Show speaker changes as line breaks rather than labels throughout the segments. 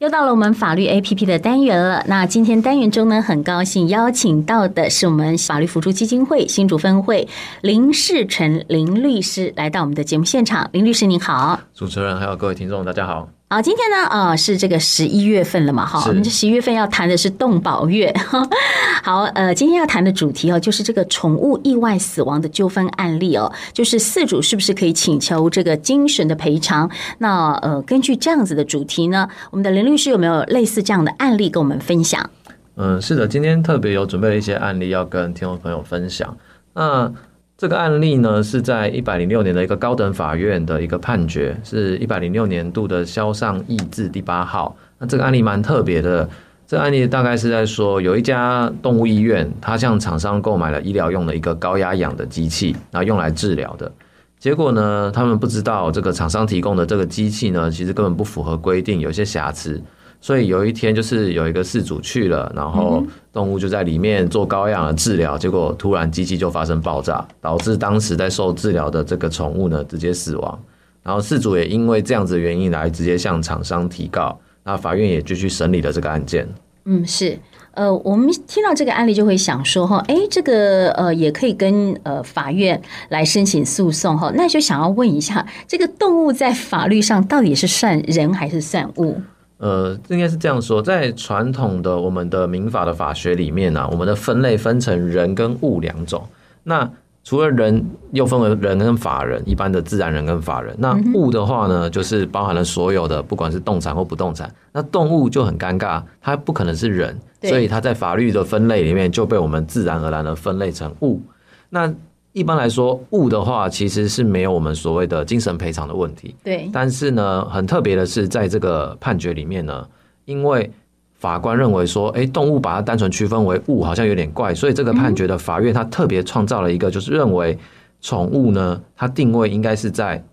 又到了我们法律 APP 的单元了。那今天单元中呢，很高兴邀请到的是我们法律辅助基金会新主分会林世成林律师来到我们的节目现场。林律师您好，
主持人还有各位听众大家好。
好，今天呢，呃，是这个十一月份了嘛，哈，我们这十一月份要谈的是动保月。好，呃，今天要谈的主题哦，就是这个宠物意外死亡的纠纷案例哦，就是饲主是不是可以请求这个精神的赔偿？那呃，根据这样子的主题呢，我们的林律师有没有类似这样的案例跟我们分享？
嗯，是的，今天特别有准备了一些案例要跟听众朋友分享。那这个案例呢，是在一百零六年的一个高等法院的一个判决，是一百零六年度的消上易字第八号。那这个案例蛮特别的，这个案例大概是在说，有一家动物医院，他向厂商购买了医疗用的一个高压氧的机器，然后用来治疗的。结果呢，他们不知道这个厂商提供的这个机器呢，其实根本不符合规定，有些瑕疵。所以有一天，就是有一个事主去了，然后动物就在里面做高氧的治疗，结果突然机器就发生爆炸，导致当时在受治疗的这个宠物呢直接死亡。然后事主也因为这样子的原因来直接向厂商提告，那法院也继续审理了这个案件。
嗯，是，呃，我们听到这个案例就会想说哈，哎，这个呃也可以跟呃法院来申请诉讼哈，那就想要问一下，这个动物在法律上到底是算人还是算物？
呃，应该是这样说，在传统的我们的民法的法学里面呢、啊，我们的分类分成人跟物两种。那除了人，又分为人跟法人，一般的自然人跟法人。那物的话呢，就是包含了所有的，不管是动产或不动产。那动物就很尴尬，它不可能是人，所以它在法律的分类里面就被我们自然而然的分类成物。那一般来说，物的话其实是没有我们所谓的精神赔偿的问题。
对。
但是呢，很特别的是，在这个判决里面呢，因为法官认为说，哎，动物把它单纯区分为物，好像有点怪，所以这个判决的法院他特别创造了一个，就是认为宠物呢，它定位应该是在。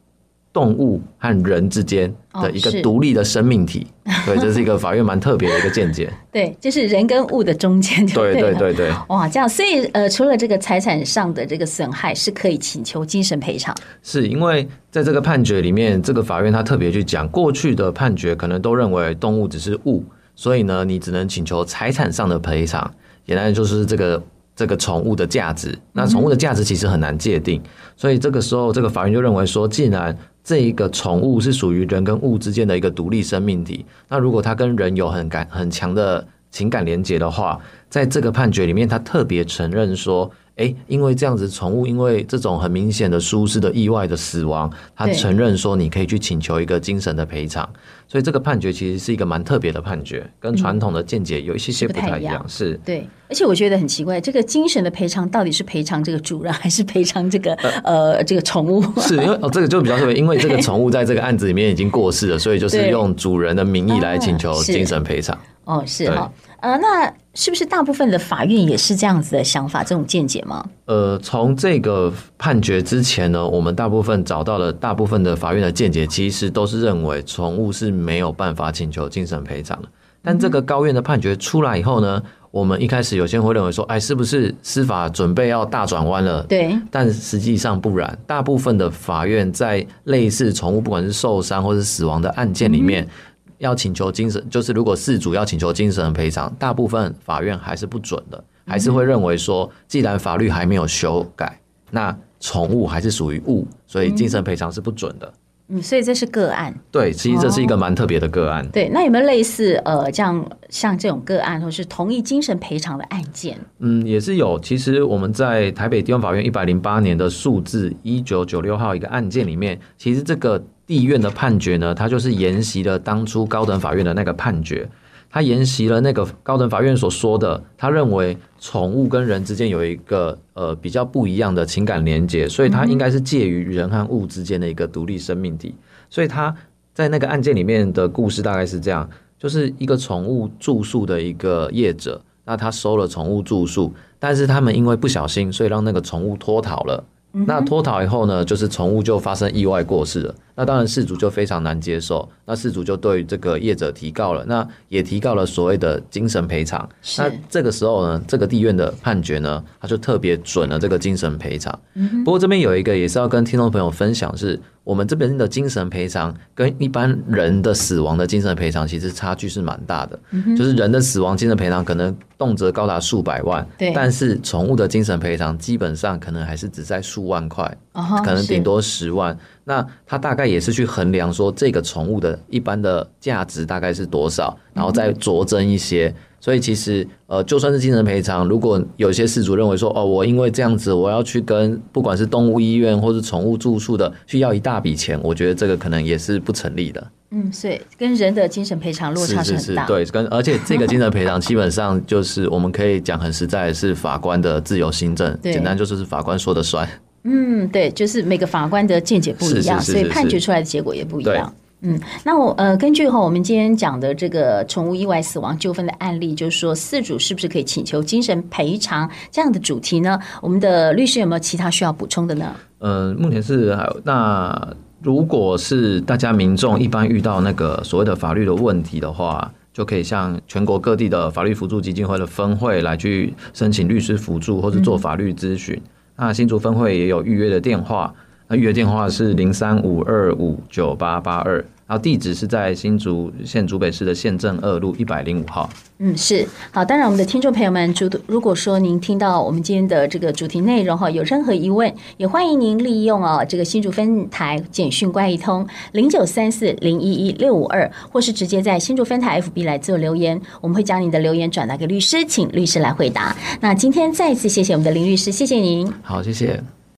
动物和人之间的一个独立的生命体，哦、对，这是一个法院蛮特别的一个见解。
对，就是人跟物的中间对，
对对对对。
哇，这样，所以呃，除了这个财产上的这个损害是可以请求精神赔偿，
是因为在这个判决里面，这个法院他特别去讲，过去的判决可能都认为动物只是物，所以呢，你只能请求财产上的赔偿，简单就是这个。这个宠物的价值，那宠物的价值其实很难界定，所以这个时候，这个法院就认为说，既然这一个宠物是属于人跟物之间的一个独立生命体，那如果它跟人有很感很强的情感连接的话，在这个判决里面，他特别承认说。哎，因为这样子，宠物因为这种很明显的舒适的意外的死亡，他承认说你可以去请求一个精神的赔偿，所以这个判决其实是一个蛮特别的判决，跟传统的见解有一些些不太一样。嗯、是，
对，而且我觉得很奇怪，这个精神的赔偿到底是赔偿这个主人，还是赔偿这个呃，呃这个宠物？
是因为哦，这个就比较特别，因为这个宠物在这个案子里面已经过世了，所以就是用主人的名义来请求精神赔偿。
哦，是哈，呃，那是不是大部分的法院也是这样子的想法，这种见解吗？
呃，从这个判决之前呢，我们大部分找到的大部分的法院的见解，其实都是认为宠物是没有办法请求精神赔偿的。但这个高院的判决出来以后呢，我们一开始有些人会认为说，哎，是不是司法准备要大转弯了？
对。
但实际上不然，大部分的法院在类似宠物不管是受伤或是死亡的案件里面。嗯要请求精神，就是如果事主要请求精神赔偿，大部分法院还是不准的，还是会认为说，既然法律还没有修改，那宠物还是属于物，所以精神赔偿是不准的。
嗯，所以这是个案。
对，其实这是一个蛮特别的个案。
对，那有没有类似呃，这样像这种个案，或是同意精神赔偿的案件？
嗯，也是有。其实我们在台北地方法院一百零八年的数字一九九六号一个案件里面，其实这个。地院的判决呢，它就是沿袭了当初高等法院的那个判决，它沿袭了那个高等法院所说的，他认为宠物跟人之间有一个呃比较不一样的情感连接，所以它应该是介于人和物之间的一个独立生命体。所以他在那个案件里面的故事大概是这样，就是一个宠物住宿的一个业者，那他收了宠物住宿，但是他们因为不小心，所以让那个宠物脱逃了。那脱逃以后呢，就是宠物就发生意外过世了。那当然事主就非常难接受，那事主就对这个业者提告了，那也提告了所谓的精神赔偿。那这个时候呢，这个地院的判决呢，他就特别准了这个精神赔偿。嗯、不过这边有一个也是要跟听众朋友分享是。我们这边的精神赔偿跟一般人的死亡的精神赔偿其实差距是蛮大的，嗯，就是人的死亡精神赔偿可能动辄高达数百万，对，但是宠物的精神赔偿基本上可能还是只在数万块，哦，可能顶多十万。那他大概也是去衡量说这个宠物的一般的价值大概是多少，然后再酌增一些。嗯所以其实，呃，就算是精神赔偿，如果有些事主认为说，哦，我因为这样子，我要去跟不管是动物医院或是宠物住宿的去要一大笔钱，我觉得这个可能也是不成立的。
嗯，所以跟人的精神赔偿落差是很大。
是是是，对，跟而且这个精神赔偿基本上就是我们可以讲很实在，是法官的自由心证，简单就是是法官说的算。
嗯，对，就是每个法官的见解不一样，是是是是是，所以判决出来的结果也不一样。嗯，那我呃，根据哈我们今天讲的这个宠物意外死亡纠纷的案例，就是说饲主是不是可以请求精神赔偿这样的主题呢？我们的律师有没有其他需要补充的呢？
嗯、呃，目前是还有。那如果是大家民众一般遇到那个所谓的法律的问题的话，就可以向全国各地的法律辅助基金会的分会来去申请律师辅助或者做法律咨询。嗯、那新竹分会也有预约的电话。那预约电话是零三五二五九八八二，然后地址是在新竹县竹北市的县政二路一百零五号。
嗯，是好。当然，我们的听众朋友们，如如果说您听到我们今天的这个主题内容哈，有任何疑问，也欢迎您利用哦这个新竹分台简讯观一通零九三四零一一六五二，或是直接在新竹分台 FB 来做留言，我们会将你的留言转达给律师，请律师来回答。那今天再次谢谢我们的林律师，谢谢您。
好，谢谢。